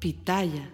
Pitaya.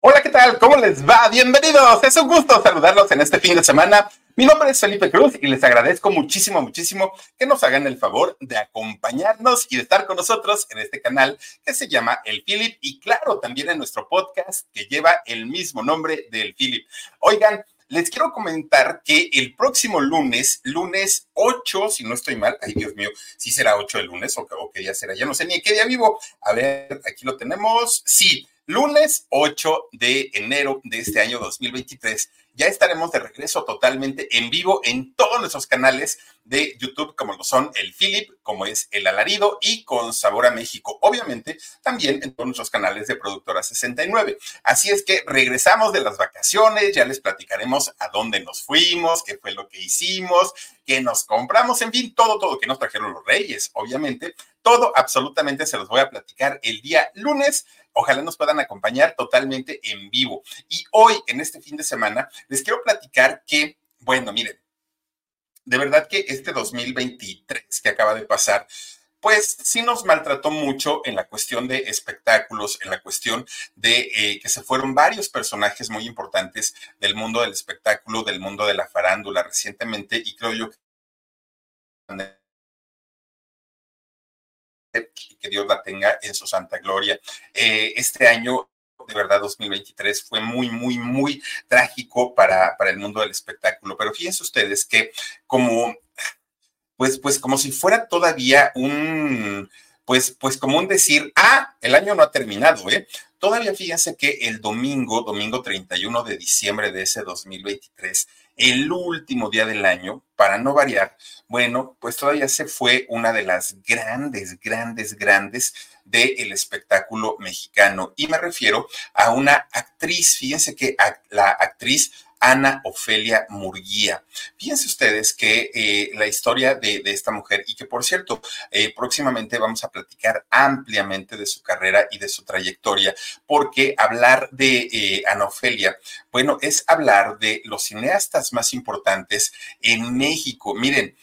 Hola, ¿qué tal? ¿Cómo les va? Bienvenidos. Es un gusto saludarlos en este fin de semana. Mi nombre es Felipe Cruz y les agradezco muchísimo, muchísimo que nos hagan el favor de acompañarnos y de estar con nosotros en este canal que se llama El Philip y claro, también en nuestro podcast que lleva el mismo nombre del Philip. Oigan, les quiero comentar que el próximo lunes, lunes 8, si no estoy mal, ay Dios mío, si será 8 de lunes o, o qué día será, ya no sé ni qué día vivo. A ver, aquí lo tenemos. Sí, lunes 8 de enero de este año 2023 ya estaremos de regreso totalmente en vivo en todos nuestros canales de YouTube, como lo son el Philip, como es el Alarido y con Sabor a México. Obviamente, también en todos nuestros canales de Productora 69. Así es que regresamos de las vacaciones, ya les platicaremos a dónde nos fuimos, qué fue lo que hicimos, qué nos compramos, en fin, todo, todo que nos trajeron los reyes, obviamente. Todo absolutamente se los voy a platicar el día lunes Ojalá nos puedan acompañar totalmente en vivo. Y hoy, en este fin de semana, les quiero platicar que, bueno, miren, de verdad que este 2023 que acaba de pasar, pues sí nos maltrató mucho en la cuestión de espectáculos, en la cuestión de eh, que se fueron varios personajes muy importantes del mundo del espectáculo, del mundo de la farándula recientemente, y creo yo que que Dios la tenga en su santa gloria. Eh, este año de verdad 2023 fue muy, muy, muy trágico para, para el mundo del espectáculo. Pero fíjense ustedes que como, pues, pues como si fuera todavía un, pues, pues como un decir, ah, el año no ha terminado, ¿eh? Todavía fíjense que el domingo, domingo 31 de diciembre de ese 2023, el último día del año, para no variar, bueno, pues todavía se fue una de las grandes, grandes, grandes del espectáculo mexicano. Y me refiero a una actriz, fíjense que la actriz Ana Ofelia Murguía. Fíjense ustedes que eh, la historia de, esta mujer, y que por cierto, eh, próximamente vamos a platicar ampliamente de su carrera y de su trayectoria, porque hablar de eh, Ana Ofelia, bueno, es hablar de los cineastas más importantes en México. Miren,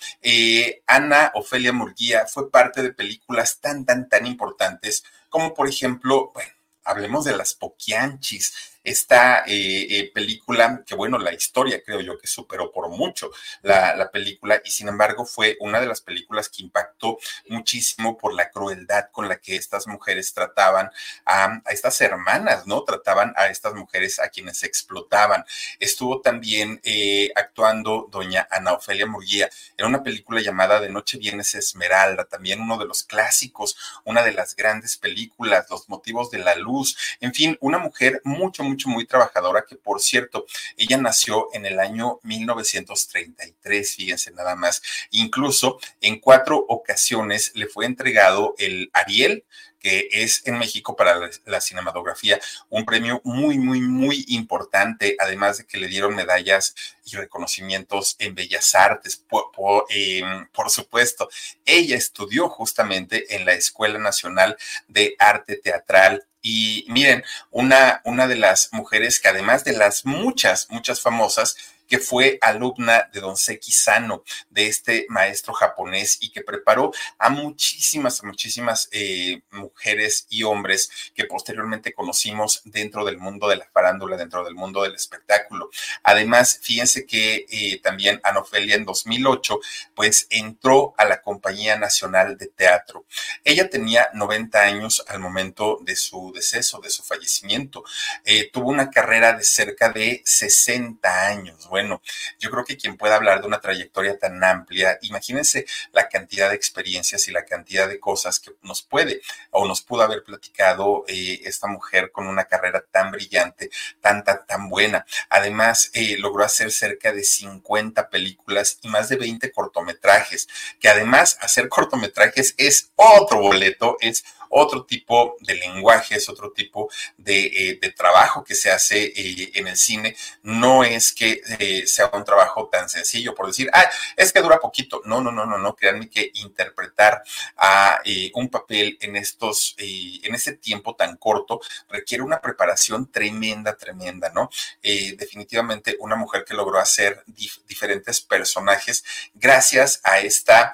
Ana Ofelia Murguía fue parte de películas tan, tan, tan importantes como por ejemplo, bueno, hablemos de las Poquianchis, esta eh, eh, película, que bueno, la historia creo yo que superó por mucho la, película y sin embargo fue una de las películas que impactó muchísimo por la crueldad con la que estas mujeres trataban a, estas hermanas, ¿no? Trataban a estas mujeres a quienes explotaban. Estuvo también eh, actuando doña Ana Ofelia Murguía en una película llamada De Noche Vienes Esmeralda, también uno de los clásicos, una de las grandes películas, Los motivos de la luz, en fin, una mujer mucho, mucho, muy trabajadora, que por cierto, ella nació en el año 1933, fíjense nada más. Incluso en cuatro ocasiones le fue entregado el Ariel, que es en México para la, cinematografía un premio muy, muy, muy importante, además de que le dieron medallas y reconocimientos en Bellas Artes, por, em, por, supuesto. Ella estudió justamente en la Escuela Nacional de Arte Teatral y miren, una, una de las mujeres que además de las muchas, muchas famosas, que fue alumna de Don Seki Sano, de este maestro japonés y que preparó a muchísimas, muchísimas eh, mujeres y hombres que posteriormente conocimos dentro del mundo de la farándula, dentro del mundo del espectáculo. Además, fíjense que eh, también Anofelia en 2008, pues entró a la Compañía Nacional de Teatro. Ella tenía 90 años al momento de su deceso, de su fallecimiento. Eh, tuvo una carrera de cerca de 60 años. Bueno, bueno, yo creo que quien pueda hablar de una trayectoria tan amplia, imagínense la cantidad de experiencias y la cantidad de cosas que nos puede o nos pudo haber platicado eh, esta mujer con una carrera tan brillante, tan, tan, buena. Además, eh, logró hacer cerca de 50 películas y más de 20 cortometrajes, que además hacer cortometrajes es otro boleto, es otro tipo de lenguaje, es otro tipo de, eh, trabajo que se hace eh, en el cine. No es que eh, sea un trabajo tan sencillo por decir, ah, es que dura poquito. No, no, no, no, no. Créanme que interpretar a un papel en estos, en ese tiempo tan corto requiere una preparación tremenda, tremenda, ¿no? definitivamente una mujer que logró hacer diferentes personajes gracias a esta,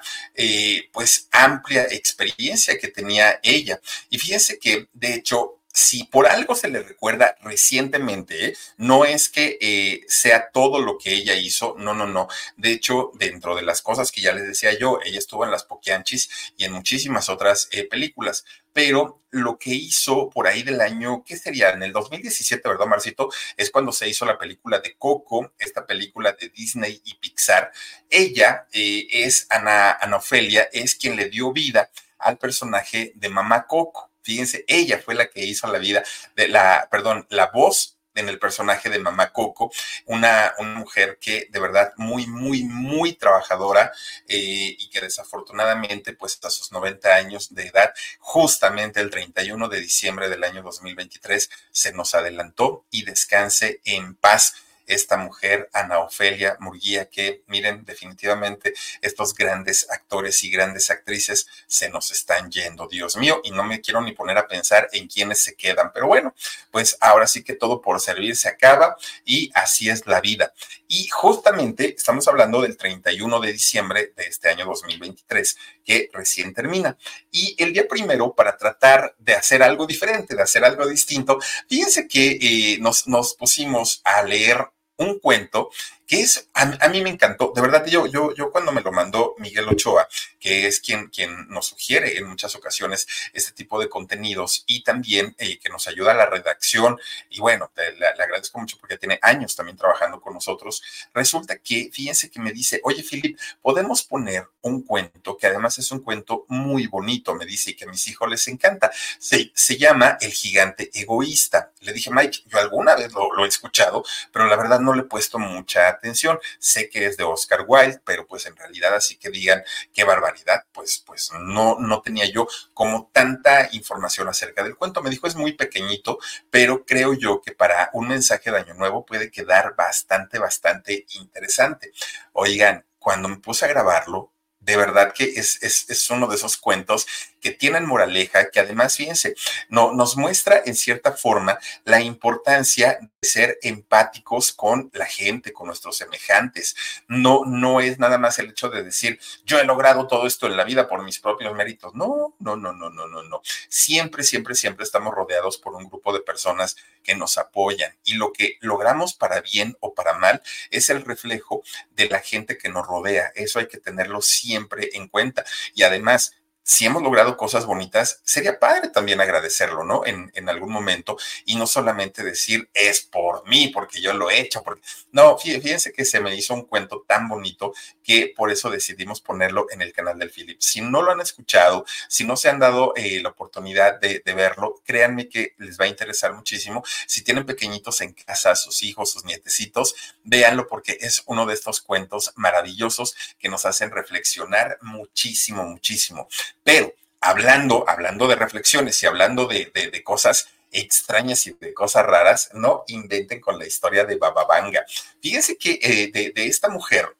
pues, amplia experiencia que tenía ella y fíjense que, de hecho, si por algo se le recuerda recientemente, ¿eh? no es que eh, sea todo lo que ella hizo, no, no, no. De hecho, dentro de las cosas que ya les decía yo, ella estuvo en Las Poquianchis y en muchísimas otras eh, películas, pero lo que hizo por ahí del año, ¿qué sería? En el 2017, ¿verdad, Marcito? Es cuando se hizo la película de Coco, esta película de Disney y Pixar. Ella es Ana, Ana Ofelia, es quien le dio vida al personaje de Mamá Coco. Fíjense, ella fue la que hizo la vida de la, perdón, la voz en el personaje de Mamá Coco, una, una mujer que de verdad muy, muy, muy trabajadora eh, y que desafortunadamente, pues a sus 90 años de edad, justamente el 31 de diciembre del año 2023, se nos adelantó y descanse en paz esta mujer, Ana Ofelia Murguía, que miren, definitivamente estos grandes actores y grandes actrices se nos están yendo, Dios mío, y no me quiero ni poner a pensar en quiénes se quedan, pero bueno, pues ahora sí que todo por servir se acaba y así es la vida. Y justamente estamos hablando del 31 de diciembre de este año 2023, que recién termina. Y el día primero, para tratar de hacer algo diferente, de hacer algo distinto, fíjense que eh, nos, nos pusimos a leer un cuento que es, a, mí me encantó, de verdad, yo, yo, yo cuando me lo mandó Miguel Ochoa, que es quien, quien nos sugiere en muchas ocasiones este tipo de contenidos y también eh, que nos ayuda a la redacción, y bueno, le, agradezco mucho porque tiene años también trabajando con nosotros, resulta que, fíjense que me dice, oye, Philip, podemos poner un cuento, que además es un cuento muy bonito, me dice, y que a mis hijos les encanta, se, se llama El gigante egoísta. Le dije, Mike, yo alguna vez lo, lo he escuchado, pero la verdad no le he puesto mucha atención. Sé que es de Oscar Wilde, pero pues en realidad así que digan qué barbaridad, pues, pues no, no tenía yo como tanta información acerca del cuento. Me dijo es muy pequeñito, pero creo yo que para un mensaje de Año Nuevo puede quedar bastante, bastante interesante. Oigan, cuando me puse a grabarlo, de verdad que es, es, es, uno de esos cuentos que tienen moraleja, que además, fíjense, no, nos muestra en cierta forma la importancia de ser empáticos con la gente, con nuestros semejantes. No, no es nada más el hecho de decir, yo he logrado todo esto en la vida por mis propios méritos. No, no, no, no, no, no, no. Siempre, siempre, siempre estamos rodeados por un grupo de personas que nos apoyan y lo que logramos para bien o para mal es el reflejo de la gente que nos rodea. Eso hay que tenerlo siempre en cuenta. Y además, si hemos logrado cosas bonitas, sería padre también agradecerlo, ¿no? En, en, algún momento y no solamente decir es por mí, porque yo lo he hecho, porque no, fíjense que se me hizo un cuento tan bonito que por eso decidimos ponerlo en el canal del Philip. Si no lo han escuchado, si no se han dado eh, la oportunidad de, de, verlo, créanme que les va a interesar muchísimo. Si tienen pequeñitos en casa, sus hijos, sus nietecitos, véanlo porque es uno de estos cuentos maravillosos que nos hacen reflexionar muchísimo, muchísimo. Pero hablando, hablando de reflexiones y hablando de, cosas extrañas y de cosas raras, no inventen con la historia de Bababanga. Fíjense que eh, de, esta mujer,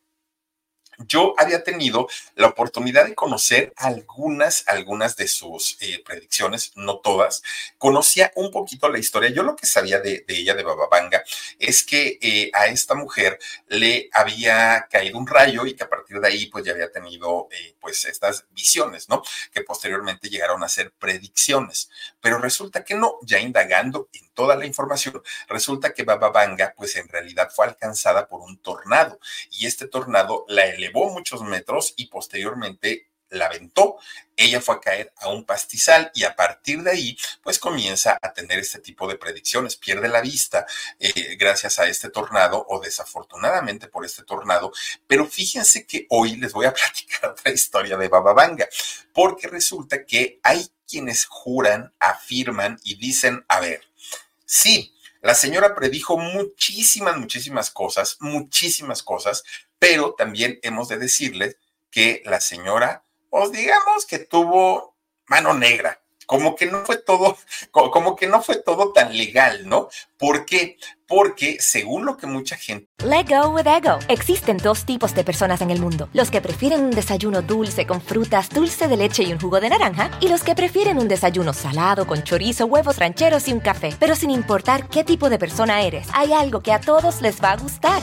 yo había tenido la oportunidad de conocer algunas, algunas de sus eh, predicciones, no todas. Conocía un poquito la historia. Yo lo que sabía de, ella, de Bababanga, es que eh, a esta mujer le había caído un rayo y que a partir de ahí pues ya había tenido eh, pues estas visiones, ¿no? Que posteriormente llegaron a ser predicciones. Pero resulta que no, ya indagando en toda la información, resulta que Bababanga pues en realidad fue alcanzada por un tornado y este tornado la elevó elevó muchos metros y posteriormente la aventó. Ella fue a caer a un pastizal y a partir de ahí, pues comienza a tener este tipo de predicciones. Pierde la vista eh, gracias a este tornado o desafortunadamente por este tornado. Pero fíjense que hoy les voy a platicar otra historia de Bababanga, porque resulta que hay quienes juran, afirman y dicen, a ver, sí, la señora predijo muchísimas, muchísimas cosas, muchísimas cosas, pero también hemos de decirles que la señora, pues digamos que tuvo mano negra, como que no fue todo, como que no fue todo tan legal, ¿no? ¿Por qué? Porque según lo que mucha gente... Let go with ego. Existen dos tipos de personas en el mundo. Los que prefieren un desayuno dulce con frutas, dulce de leche y un jugo de naranja. Y los que prefieren un desayuno salado con chorizo, huevos rancheros y un café. Pero sin importar qué tipo de persona eres, hay algo que a todos les va a gustar.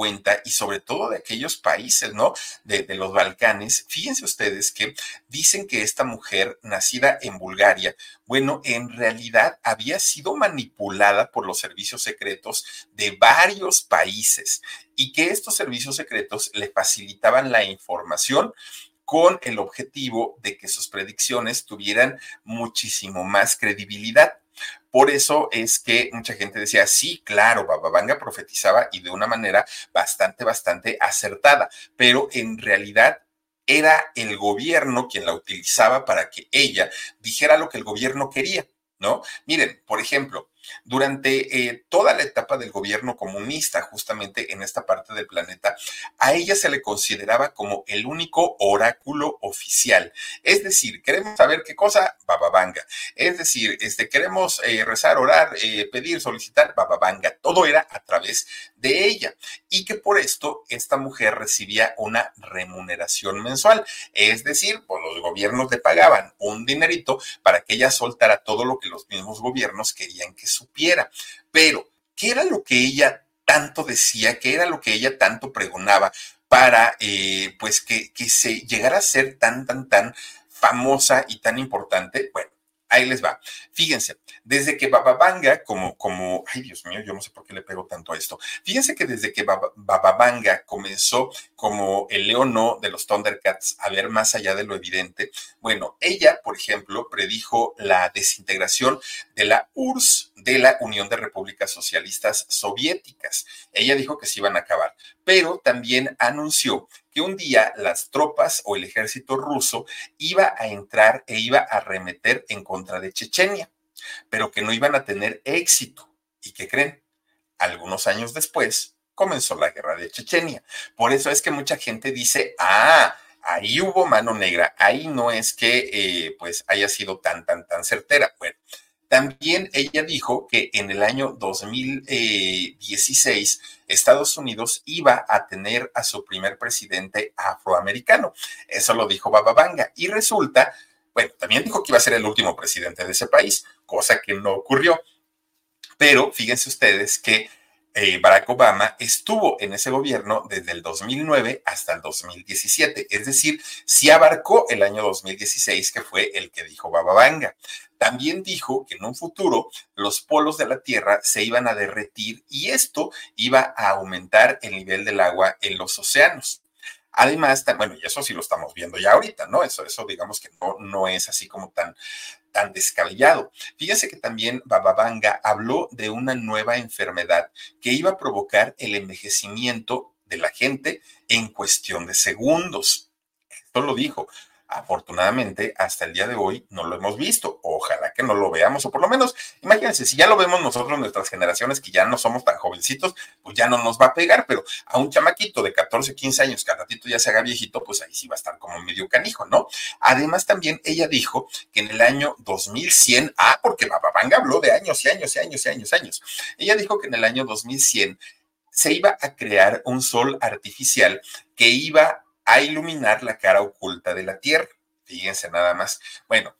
cuenta y sobre todo de aquellos países, ¿no? De, de, los Balcanes. Fíjense ustedes que dicen que esta mujer nacida en Bulgaria, bueno, en realidad había sido manipulada por los servicios secretos de varios países y que estos servicios secretos le facilitaban la información con el objetivo de que sus predicciones tuvieran muchísimo más credibilidad. Por eso es que mucha gente decía, sí, claro, Bababanga profetizaba y de una manera bastante, bastante acertada, pero en realidad era el gobierno quien la utilizaba para que ella dijera lo que el gobierno quería, ¿no? Miren, por ejemplo, durante eh, toda la etapa del gobierno comunista, justamente en esta parte del planeta, a ella se le consideraba como el único oráculo oficial. Es decir, queremos saber qué cosa, bababanga. Es decir, este, queremos eh, rezar, orar, eh, pedir, solicitar, bababanga. Todo era a través de ella. Y que por esto esta mujer recibía una remuneración mensual. Es decir, pues los gobiernos le pagaban un dinerito para que ella soltara todo lo que los mismos gobiernos querían que supiera. Pero, ¿qué era lo que ella tanto decía? ¿Qué era lo que ella tanto pregonaba para, eh, pues, que, que se llegara a ser tan, tan, tan famosa y tan importante? Bueno, ahí les va. Fíjense, desde que Bababanga, como, como, ay Dios mío, yo no sé por qué le pego tanto a esto. Fíjense que desde que Bababanga comenzó como el leono de los Thundercats a ver más allá de lo evidente, bueno, ella, por ejemplo, predijo la desintegración de la URSS, de la Unión de Repúblicas Socialistas Soviéticas. Ella dijo que se iban a acabar, pero también anunció que un día las tropas o el ejército ruso iba a entrar e iba a remeter en contra de Chechenia, pero que no iban a tener éxito. ¿Y qué creen? Algunos años después comenzó la guerra de Chechenia. Por eso es que mucha gente dice, ah, ahí hubo mano negra, ahí no es que eh, pues haya sido tan, tan, tan certera. Bueno, también ella dijo que en el año 2016 Estados Unidos iba a tener a su primer presidente afroamericano. Eso lo dijo Bababanga. Y resulta, bueno, también dijo que iba a ser el último presidente de ese país, cosa que no ocurrió. Pero fíjense ustedes que eh, Barack Obama estuvo en ese gobierno desde el 2009 hasta el 2017, es decir, sí abarcó el año 2016, que fue el que dijo Bababanga. También dijo que en un futuro los polos de la Tierra se iban a derretir y esto iba a aumentar el nivel del agua en los océanos. Además, bueno, y eso sí lo estamos viendo ya ahorita, ¿no? Eso, eso digamos que no, no es así como tan, tan descabellado. Fíjense que también Bababanga habló de una nueva enfermedad que iba a provocar el envejecimiento de la gente en cuestión de segundos. Esto lo dijo. Afortunadamente, hasta el día de hoy no lo hemos visto. Ojalá que no lo veamos, o por lo menos, imagínense, si ya lo vemos nosotros, nuestras generaciones que ya no somos tan jovencitos, pues ya no nos va a pegar, pero a un chamaquito de 14, 15 años que al ratito ya se haga viejito, pues ahí sí va a estar como medio canijo, ¿no? Además, también ella dijo que en el año 2100, ah, porque Bababanga habló de años y años y años y años años. Ella dijo que en el año 2100 se iba a crear un sol artificial que iba a iluminar la cara oculta de la Tierra. Fíjense nada más. Bueno,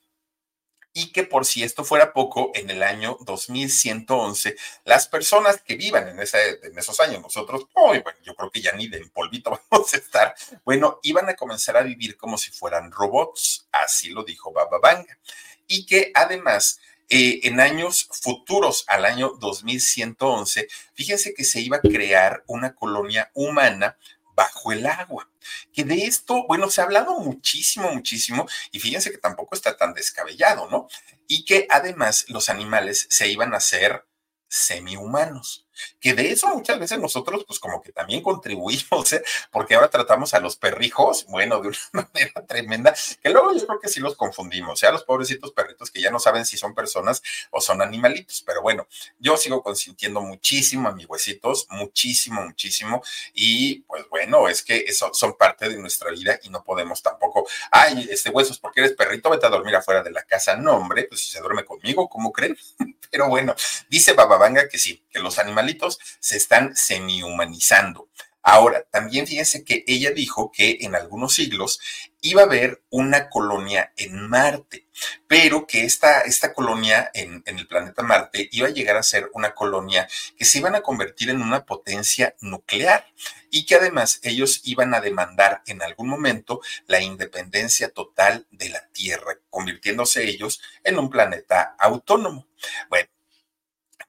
y que por si esto fuera poco, en el año 2111, las personas que vivan en, en esos años, nosotros, bueno, yo creo que ya ni de polvito vamos a estar, bueno, iban a comenzar a vivir como si fueran robots, así lo dijo Baba Banga, y que además eh, en años futuros al año 2111, fíjense que se iba a crear una colonia humana bajo el agua. Que de esto, bueno, se ha hablado muchísimo, muchísimo, y fíjense que tampoco está tan descabellado, ¿no? Y que además los animales se iban a hacer semi-humanos que de eso muchas veces nosotros pues como que también contribuimos, ¿eh? porque ahora tratamos a los perrijos, bueno, de una manera tremenda, que luego yo creo que sí los confundimos, sea, los pobrecitos perritos que ya no saben si son personas o son animalitos, pero bueno, yo sigo consintiendo muchísimo a mis huesitos, muchísimo, muchísimo, y pues bueno, es que eso son parte de nuestra vida y no podemos tampoco, ay, este huesos, porque eres perrito, vete a dormir afuera de la casa, no, hombre, pues si se duerme conmigo, ¿cómo creen? Pero bueno, dice Bababanga que sí, que los animales se están semi-humanizando. Ahora, también fíjense que ella dijo que en algunos siglos iba a haber una colonia en Marte, pero que esta, esta colonia en, en, el planeta Marte iba a llegar a ser una colonia que se iban a convertir en una potencia nuclear y que además ellos iban a demandar en algún momento la independencia total de la Tierra, convirtiéndose ellos en un planeta autónomo. Bueno,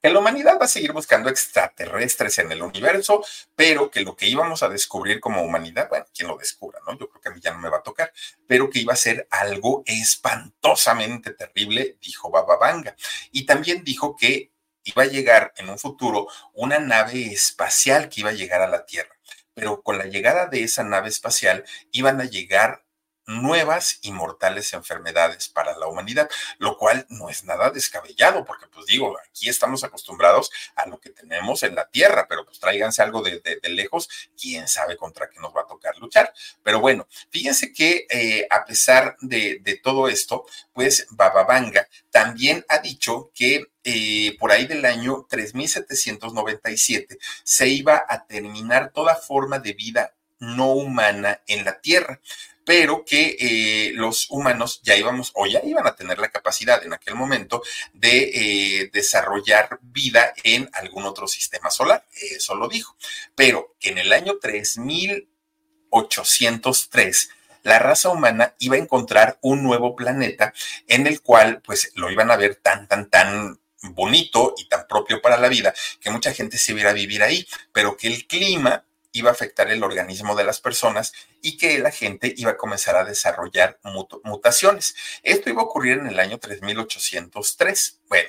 que la humanidad va a seguir buscando extraterrestres en el universo, pero que lo que íbamos a descubrir como humanidad, bueno, quien lo descubra, ¿no? Yo creo que a mí ya no me va a tocar, pero que iba a ser algo espantosamente terrible, dijo Baba Vanga. Y también dijo que iba a llegar en un futuro una nave espacial que iba a llegar a la Tierra. Pero con la llegada de esa nave espacial iban a llegar nuevas y mortales enfermedades para la humanidad, lo cual no es nada descabellado, porque pues digo, aquí estamos acostumbrados a lo que tenemos en la tierra, pero pues tráiganse algo de, lejos, quién sabe contra qué nos va a tocar luchar. Pero bueno, fíjense que eh, a pesar de, todo esto, pues Bababanga también ha dicho que eh, por ahí del año 3797 se iba a terminar toda forma de vida no humana en la Tierra pero que eh, los humanos ya íbamos o ya iban a tener la capacidad en aquel momento de eh, desarrollar vida en algún otro sistema solar. Eso lo dijo. Pero que en el año 3803 la raza humana iba a encontrar un nuevo planeta en el cual pues lo iban a ver tan, tan, tan bonito y tan propio para la vida que mucha gente se iba a vivir ahí, pero que el clima iba a afectar el organismo de las personas y que la gente iba a comenzar a desarrollar mutaciones. Esto iba a ocurrir en el año 3803. Bueno,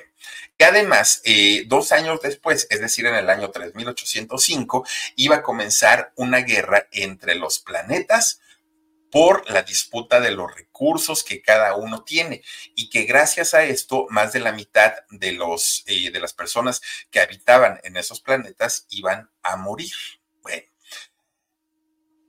que además, eh, dos años después, es decir, en el año 3805, iba a comenzar una guerra entre los planetas por la disputa de los recursos que cada uno tiene y que gracias a esto más de la mitad de los eh, de las personas que habitaban en esos planetas iban a morir. Bueno,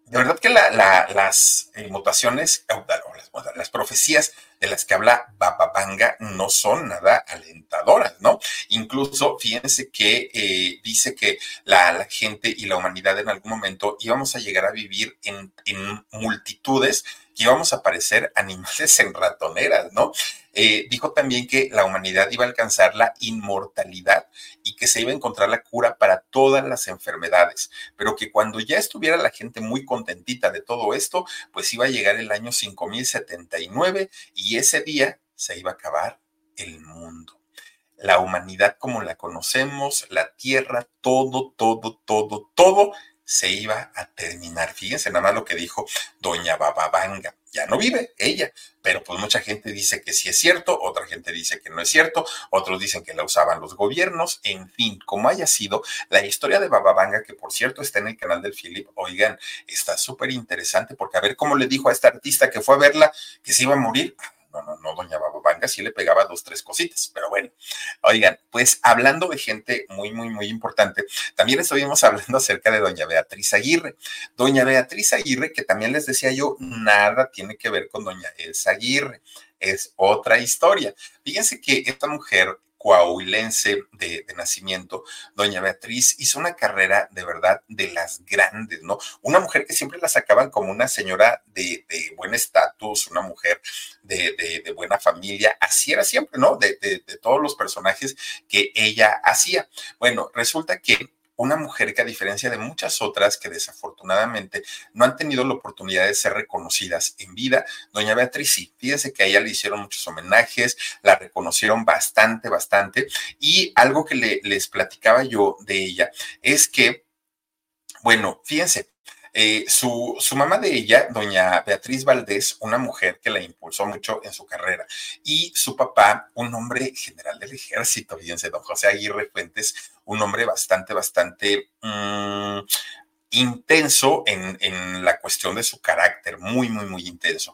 de verdad que las eh, mutaciones, las, las, profecías de las que habla Bababanga no son nada alentadoras, ¿no? Incluso, fíjense que eh, dice que la, gente y la humanidad en algún momento íbamos a llegar a vivir en, en multitudes que íbamos a parecer animales en ratoneras, ¿no? Eh, dijo también que la humanidad iba a alcanzar la inmortalidad y que se iba a encontrar la cura para todas las enfermedades, pero que cuando ya estuviera la gente muy contentita de todo esto, pues iba a llegar el año 5079 y ese día se iba a acabar el mundo. La humanidad como la conocemos, la tierra, todo, todo, todo, todo se iba a terminar. Fíjense nada más lo que dijo doña Bababanga. Ya no vive ella, pero pues mucha gente dice que sí es cierto, otra gente dice que no es cierto, otros dicen que la usaban los gobiernos, en fin, como haya sido, la historia de Bababanga, que por cierto está en el canal del Philip, oigan, está súper interesante porque a ver cómo le dijo a esta artista que fue a verla que se iba a morir, no, no, no, doña Bababanga sí le pegaba dos, tres cositas, pero bueno, oigan, pues hablando de gente muy, muy, muy importante, también estuvimos hablando acerca de doña Beatriz Aguirre. Doña Beatriz Aguirre, que también les decía yo, nada tiene que ver con doña Elsa Aguirre, es otra historia. Fíjense que esta mujer coahuilense de, nacimiento, doña Beatriz, hizo una carrera de verdad de las grandes, ¿no? Una mujer que siempre la sacaban como una señora de, buen estatus, una mujer de, buena familia, así era siempre, ¿no? de todos los personajes que ella hacía. Bueno, resulta que una mujer que a diferencia de muchas otras que desafortunadamente no han tenido la oportunidad de ser reconocidas en vida, doña Beatriz sí, fíjense que a ella le hicieron muchos homenajes, la reconocieron bastante, bastante, y algo que le, les platicaba yo de ella es que, bueno, fíjense, eh, su, su, mamá de ella, doña Beatriz Valdés, una mujer que la impulsó mucho en su carrera, y su papá, un hombre general del ejército, fíjense, don José Aguirre Fuentes, un hombre bastante, bastante mm, intenso en, en, la cuestión de su carácter, muy, muy, muy intenso.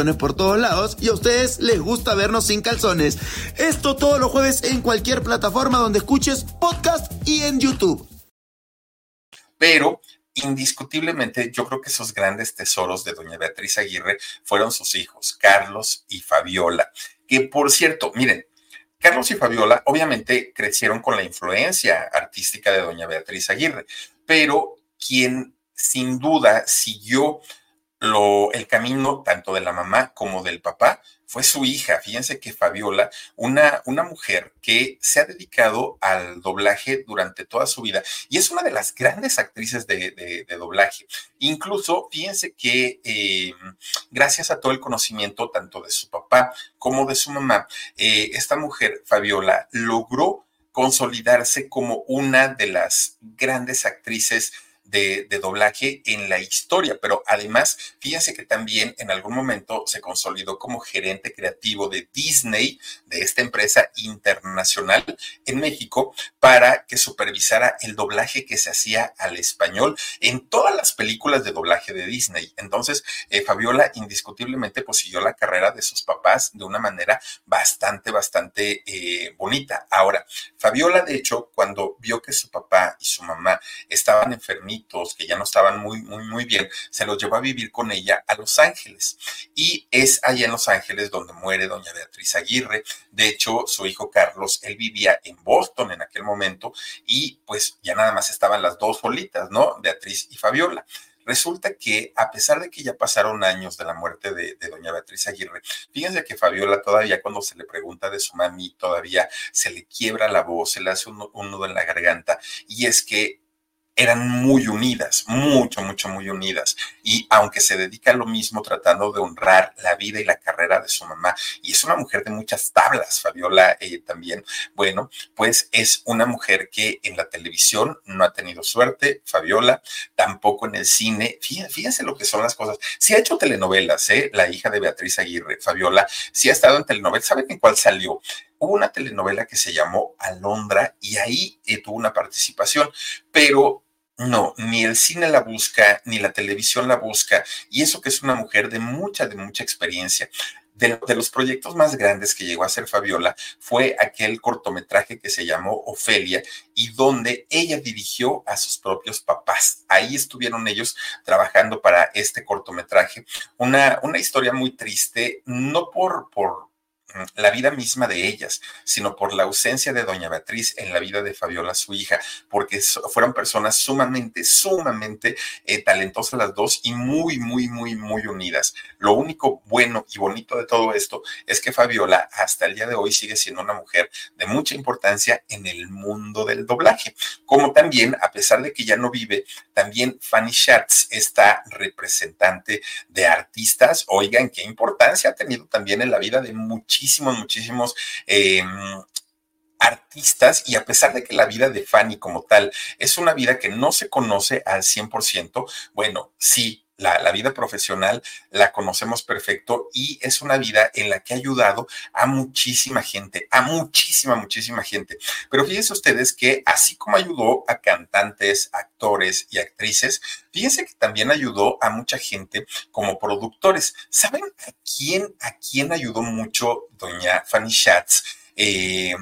por todos lados y a ustedes les gusta vernos sin calzones. Esto todos los jueves en cualquier plataforma donde escuches podcast y en YouTube. Pero indiscutiblemente, yo creo que esos grandes tesoros de doña Beatriz Aguirre fueron sus hijos, Carlos y Fabiola. Que por cierto, miren, Carlos y Fabiola obviamente crecieron con la influencia artística de doña Beatriz Aguirre, pero quien sin duda siguió lo, el camino tanto de la mamá como del papá fue su hija. Fíjense que Fabiola, una, una mujer que se ha dedicado al doblaje durante toda su vida y es una de las grandes actrices de, doblaje. Incluso, fíjense que eh, gracias a todo el conocimiento tanto de su papá como de su mamá, eh, esta mujer, Fabiola, logró consolidarse como una de las grandes actrices de, doblaje en la historia, pero además, fíjense que también en algún momento se consolidó como gerente creativo de Disney, de esta empresa internacional en México, para que supervisara el doblaje que se hacía al español en todas las películas de doblaje de Disney. Entonces, eh, Fabiola indiscutiblemente pues siguió la carrera de sus papás de una manera bastante, bastante eh, bonita. Ahora, Fabiola, de hecho, cuando vio que su papá y su mamá estaban enfermitos, que ya no estaban muy, muy, muy bien, se los llevó a vivir con ella a Los Ángeles. Y es allá en Los Ángeles donde muere doña Beatriz Aguirre. De hecho, su hijo Carlos, él vivía en Boston en aquel momento y pues ya nada más estaban las dos solitas, ¿no? Beatriz y Fabiola. Resulta que a pesar de que ya pasaron años de la muerte de, doña Beatriz Aguirre, fíjense que Fabiola todavía cuando se le pregunta de su mami, todavía se le quiebra la voz, se le hace un, un nudo en la garganta, y es que eran muy unidas, mucho, mucho, muy unidas. Y aunque se dedica a lo mismo tratando de honrar la vida y la carrera de su mamá, y es una mujer de muchas tablas, Fabiola eh, también, bueno, pues es una mujer que en la televisión no ha tenido suerte, Fabiola, tampoco en el cine. Fíjense, lo que son las cosas. Sí ha hecho telenovelas, ¿eh? La hija de Beatriz Aguirre, Fabiola, sí ha estado en telenovelas. ¿Saben en cuál salió? Hubo una telenovela que se llamó Alondra y ahí eh, tuvo una participación, pero no, ni el cine la busca, ni la televisión la busca, y eso que es una mujer de mucha, de mucha experiencia. De, los proyectos más grandes que llegó a hacer Fabiola fue aquel cortometraje que se llamó Ofelia y donde ella dirigió a sus propios papás. Ahí estuvieron ellos trabajando para este cortometraje. Una, una historia muy triste, no por, por, la vida misma de ellas, sino por la ausencia de doña Beatriz en la vida de Fabiola, su hija, porque fueron personas sumamente, sumamente eh, talentosas las dos y muy, muy, muy, muy unidas. Lo único bueno y bonito de todo esto es que Fabiola hasta el día de hoy sigue siendo una mujer de mucha importancia en el mundo del doblaje, como también, a pesar de que ya no vive, también Fanny Schatz, esta representante de artistas, oigan, qué importancia ha tenido también en la vida de muchísimas muchísimos, muchísimos em, artistas y a pesar de que la vida de Fanny como tal es una vida que no se conoce al 100%, bueno, sí, la, vida profesional la conocemos perfecto y es una vida en la que ha ayudado a muchísima gente, a muchísima, muchísima gente. Pero fíjense ustedes que así como ayudó a cantantes, actores y actrices, fíjense que también ayudó a mucha gente como productores. ¿Saben a quién, a quién ayudó mucho doña Fanny Schatz? Eh,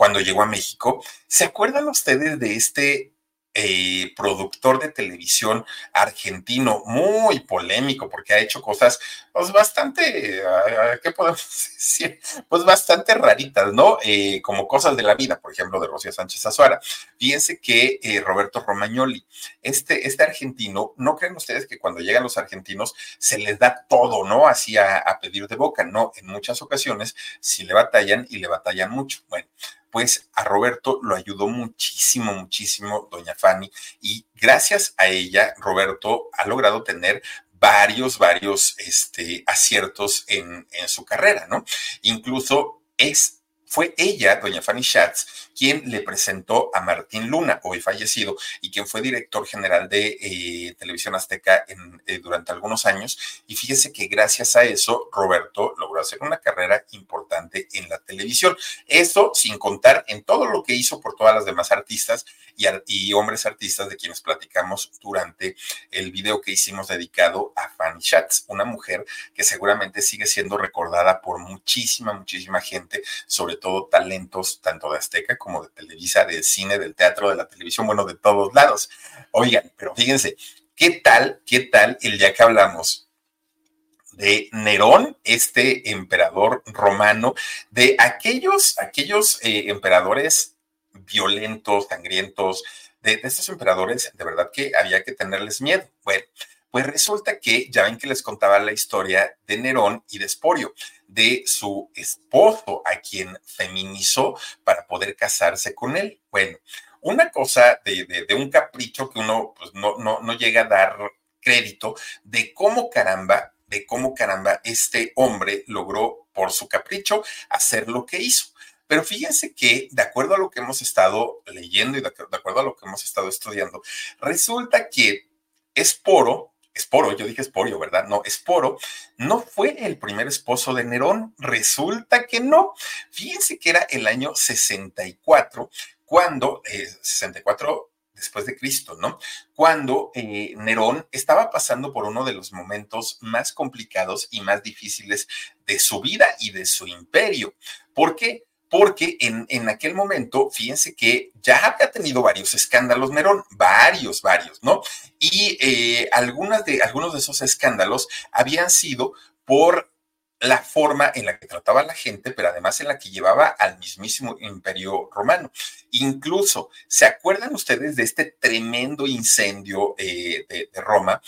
cuando llegó a México. ¿Se acuerdan ustedes de este eh, productor de televisión argentino, muy polémico, porque ha hecho cosas pues, bastante, ah, ¿qué podemos decir? Pues bastante raritas, ¿no? Eh, como cosas de la vida, por ejemplo, de Rocío Sánchez Azuara. Fíjense que eh, Roberto Romagnoli, este, este argentino, no creen ustedes que cuando llegan los argentinos se les da todo, ¿no? Así a, a pedir de boca, no, en muchas ocasiones sí le batallan y le batallan mucho. Bueno, pues a Roberto lo ayudó muchísimo, muchísimo doña Fanny y gracias a ella Roberto ha logrado tener varios, varios este, aciertos en, en su carrera, ¿no? Incluso es fue ella, doña Fanny Schatz, quien le presentó a Martín Luna, hoy fallecido, y quien fue director general de eh, Televisión Azteca en, eh, durante algunos años. Y fíjese que gracias a eso, Roberto logró hacer una carrera importante en la televisión. Esto sin contar en todo lo que hizo por todas las demás artistas y, y hombres artistas de quienes platicamos durante el video que hicimos dedicado a Fanny Schatz, una mujer que seguramente sigue siendo recordada por muchísima, muchísima gente, sobre todo talentos tanto de Azteca como de Televisa, del cine, del teatro, de la televisión, bueno, de todos lados. Oigan, pero fíjense, ¿qué tal, qué tal el día que hablamos de Nerón, este emperador romano, de aquellos, aquellos eh, emperadores violentos, sangrientos, de, de, estos emperadores, de verdad que había que tenerles miedo. Bueno, pues resulta que ya ven que les contaba la historia de Nerón y de Esporio, de su esposo, a quien feminizó para poder casarse con él. Bueno, una cosa de, de, un capricho que uno pues, no, no, no llega a dar crédito de cómo caramba, de cómo caramba este hombre logró por su capricho hacer lo que hizo. Pero fíjense que, de acuerdo a lo que hemos estado leyendo y de, acuerdo a lo que hemos estado estudiando, resulta que Esporo Esporo, yo dije Esporio, ¿verdad? No, Esporo no fue el primer esposo de Nerón, resulta que no. Fíjense que era el año 64, cuando, eh, 64 después de Cristo, ¿no? Cuando eh, Nerón estaba pasando por uno de los momentos más complicados y más difíciles de su vida y de su imperio. ¿Por qué? Porque en, en, aquel momento, fíjense que ya había tenido varios escándalos Nerón, varios, varios, ¿no? Y eh, algunas de, algunos de esos escándalos habían sido por la forma en la que trataba a la gente, pero además en la que llevaba al mismísimo imperio romano. Incluso, ¿se acuerdan ustedes de este tremendo incendio eh, de, de, Roma?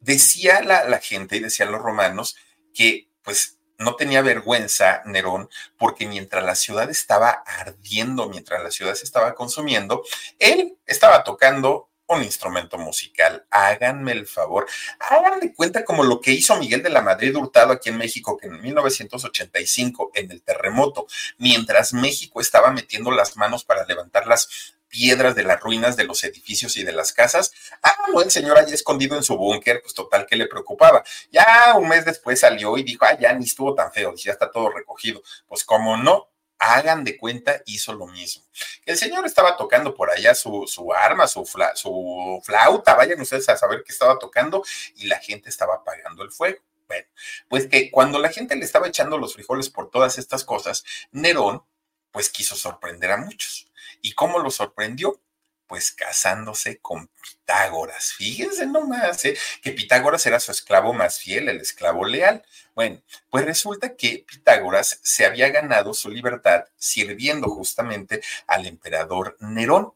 Decía la, la gente y decían los romanos que, pues, no tenía vergüenza Nerón porque mientras la ciudad estaba ardiendo, mientras la ciudad se estaba consumiendo, él estaba tocando un instrumento musical. Háganme el favor, hagan de cuenta como lo que hizo Miguel de la Madrid Hurtado aquí en México, que en 1985, en el terremoto, mientras México estaba metiendo las manos para levantar las piedras de las ruinas de los edificios y de las casas. Ah, no, el señor allá escondido en su búnker, pues total, que le preocupaba? Ya un mes después salió y dijo, ah, ya ni estuvo tan feo, ya está todo recogido. Pues como no, hagan de cuenta, hizo lo mismo. El señor estaba tocando por allá su, su arma, su, su flauta, vayan ustedes a saber qué estaba tocando, y la gente estaba apagando el fuego. Bueno, pues que cuando la gente le estaba echando los frijoles por todas estas cosas, Nerón, pues quiso sorprender a muchos. ¿Y cómo lo sorprendió? Pues casándose con Pitágoras. Fíjense nomás, ¿eh? que Pitágoras era su esclavo más fiel, el esclavo leal. Bueno, pues resulta que Pitágoras se había ganado su libertad sirviendo justamente al emperador Nerón,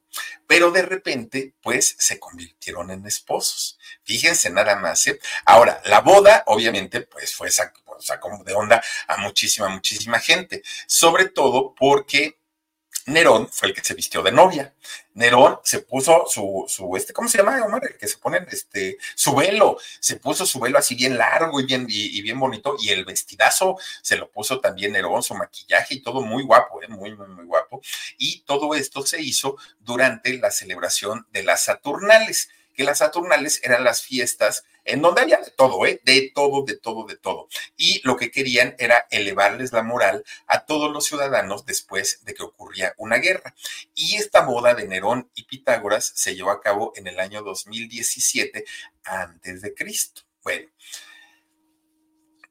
pero de repente, pues se convirtieron en esposos. Fíjense nada más. ¿eh? Ahora, la boda, obviamente, pues fue sacó de onda a muchísima, muchísima gente, sobre todo porque Nerón fue el que se vistió de novia. Nerón se puso su, su este, ¿cómo se llama, Omar? El que se pone, este, su velo, se puso su velo así bien largo y bien, y, y bien bonito, y el vestidazo se lo puso también Nerón, su maquillaje y todo muy guapo, ¿eh? muy, muy, muy guapo. Y todo esto se hizo durante la celebración de las Saturnales, que las Saturnales eran las fiestas en donde había de todo, ¿eh? De todo, de todo, de todo. Y lo que querían era elevarles la moral a todos los ciudadanos después de que ocurría una guerra. Y esta boda de Nerón y Pitágoras se llevó a cabo en el año 2017 antes de Cristo. Bueno.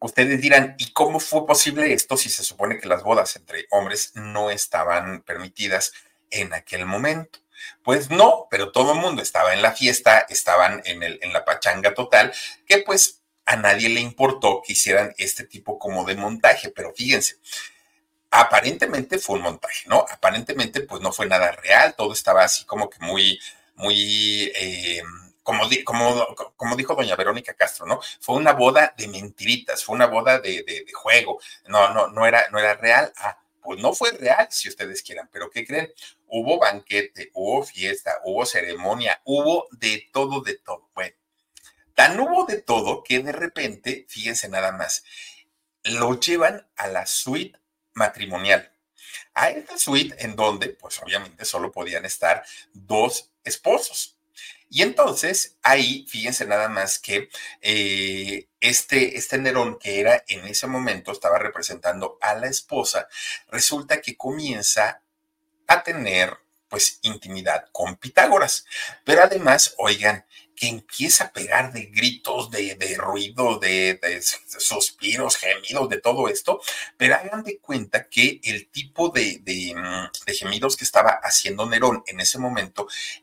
Ustedes dirán, ¿y cómo fue posible esto si se supone que las bodas entre hombres no estaban permitidas en aquel momento? Pues no, pero todo el mundo estaba en la fiesta, estaban en, el, en la pachanga total, que pues a nadie le importó que hicieran este tipo como de montaje, pero fíjense, aparentemente fue un montaje, ¿no? Aparentemente pues no fue nada real, todo estaba así como que muy, muy... Eh, como, como, como, dijo doña Verónica Castro, ¿no? Fue una boda de mentiritas, fue una boda de, de, de juego, no, no, no era, no era real. Ah, pues no fue real, si ustedes quieran, pero ¿qué creen? Hubo banquete, hubo fiesta, hubo ceremonia, hubo de todo, de todo. Bueno, Tan hubo de todo que de repente, fíjense nada más, lo llevan a la suite matrimonial. A esta suite en donde, pues obviamente solo podían estar dos esposos. Y entonces ahí, fíjense nada más que eh, este, este Nerón, que era en ese momento, estaba representando a la esposa, resulta que comienza a tener pues intimidad con Pitágoras. Pero además, oigan, que empieza a pegar de gritos, de, ruido, de, suspiros, gemidos, de todo esto, pero hagan de cuenta que el tipo de, mm, de gemidos que estaba haciendo Nerón en ese momento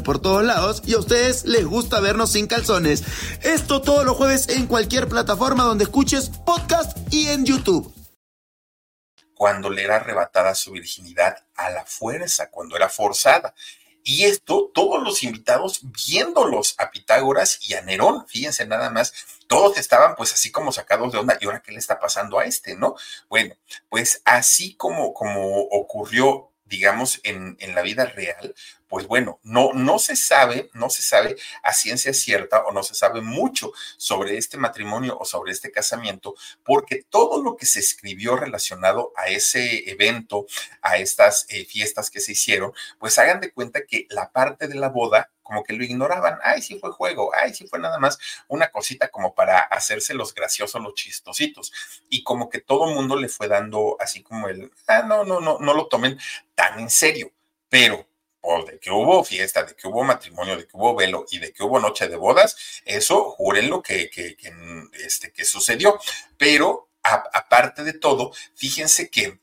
por todos lados y a ustedes les gusta vernos sin calzones. Esto todos los jueves en cualquier plataforma donde escuches podcast y en YouTube. Cuando le era arrebatada su virginidad a la fuerza, cuando era forzada. Y esto, todos los invitados viéndolos a Pitágoras y a Nerón, fíjense nada más, todos estaban pues así como sacados de onda, ¿y ahora qué le está pasando a este, no? Bueno, pues así como, como ocurrió digamos, en, en, la vida real, pues bueno, no, no se sabe, no se sabe a ciencia cierta o no se sabe mucho sobre este matrimonio o sobre este casamiento, porque todo lo que se escribió relacionado a ese evento, a estas eh, fiestas que se hicieron, pues hagan de cuenta que la parte de la boda como que lo ignoraban. Ay, sí fue juego, ay, sí fue nada más una cosita como para hacerse los graciosos, los chistositos. Y como que todo el mundo le fue dando así como el, ah, no, no, no, no lo tomen tan en serio. Pero de que hubo fiesta, de que hubo matrimonio, de que hubo velo y de que hubo noche de bodas, eso júrenlo que, que, que, este, que sucedió. Pero aparte de todo, fíjense que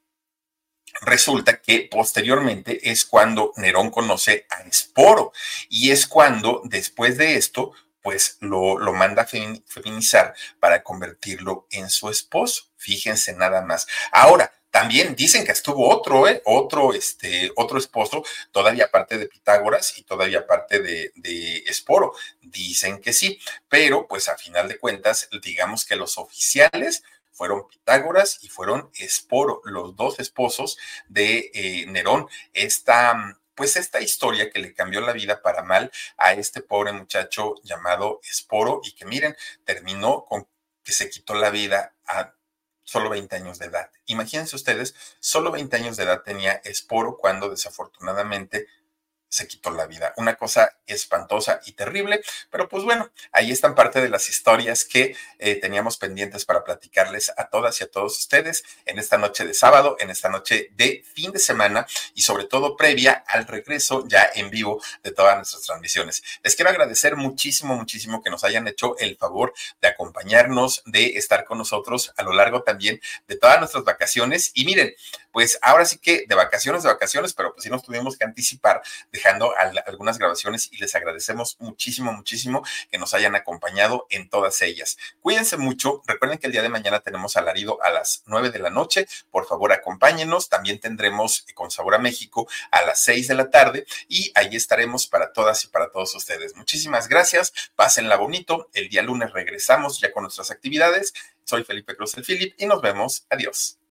resulta que posteriormente es cuando Nerón conoce a Esporo y es cuando después de esto pues lo, lo manda a feminizar para convertirlo en su esposo. Fíjense nada más. Ahora, también dicen que estuvo otro, ¿eh? otro, este, otro esposo, todavía parte de Pitágoras y todavía parte de, Esporo. Dicen que sí, pero pues a final de cuentas, digamos que los oficiales fueron Pitágoras y fueron Esporo, los dos esposos de eh, Nerón. Esta, pues esta historia que le cambió la vida para mal a este pobre muchacho llamado Esporo y que miren, terminó con que se quitó la vida a solo 20 años de edad. Imagínense ustedes, solo 20 años de edad tenía Esporo cuando desafortunadamente se quitó la vida. Una cosa espantosa y terrible, pero pues bueno, ahí están parte de las historias que eh, teníamos pendientes para platicarles a todas y a todos ustedes en esta noche de sábado, en esta noche de fin de semana y sobre todo previa al regreso ya en vivo de todas nuestras transmisiones. Les quiero agradecer muchísimo, muchísimo que nos hayan hecho el favor de acompañarnos, de estar con nosotros a lo largo también de todas nuestras vacaciones. Y miren, pues ahora sí que de vacaciones, de vacaciones, pero pues sí nos tuvimos que anticipar dejando algunas grabaciones y les agradecemos muchísimo, muchísimo que nos hayan acompañado en todas ellas. Cuídense mucho. Recuerden que el día de mañana tenemos alarido a las nueve de la noche. Por favor, acompáñenos. También tendremos con Sabor a México a las seis de la tarde y ahí estaremos para todas y para todos ustedes. Muchísimas gracias. Pásenla bonito. El día lunes regresamos ya con nuestras actividades. Soy Felipe Cruz el Philip y nos vemos. Adiós.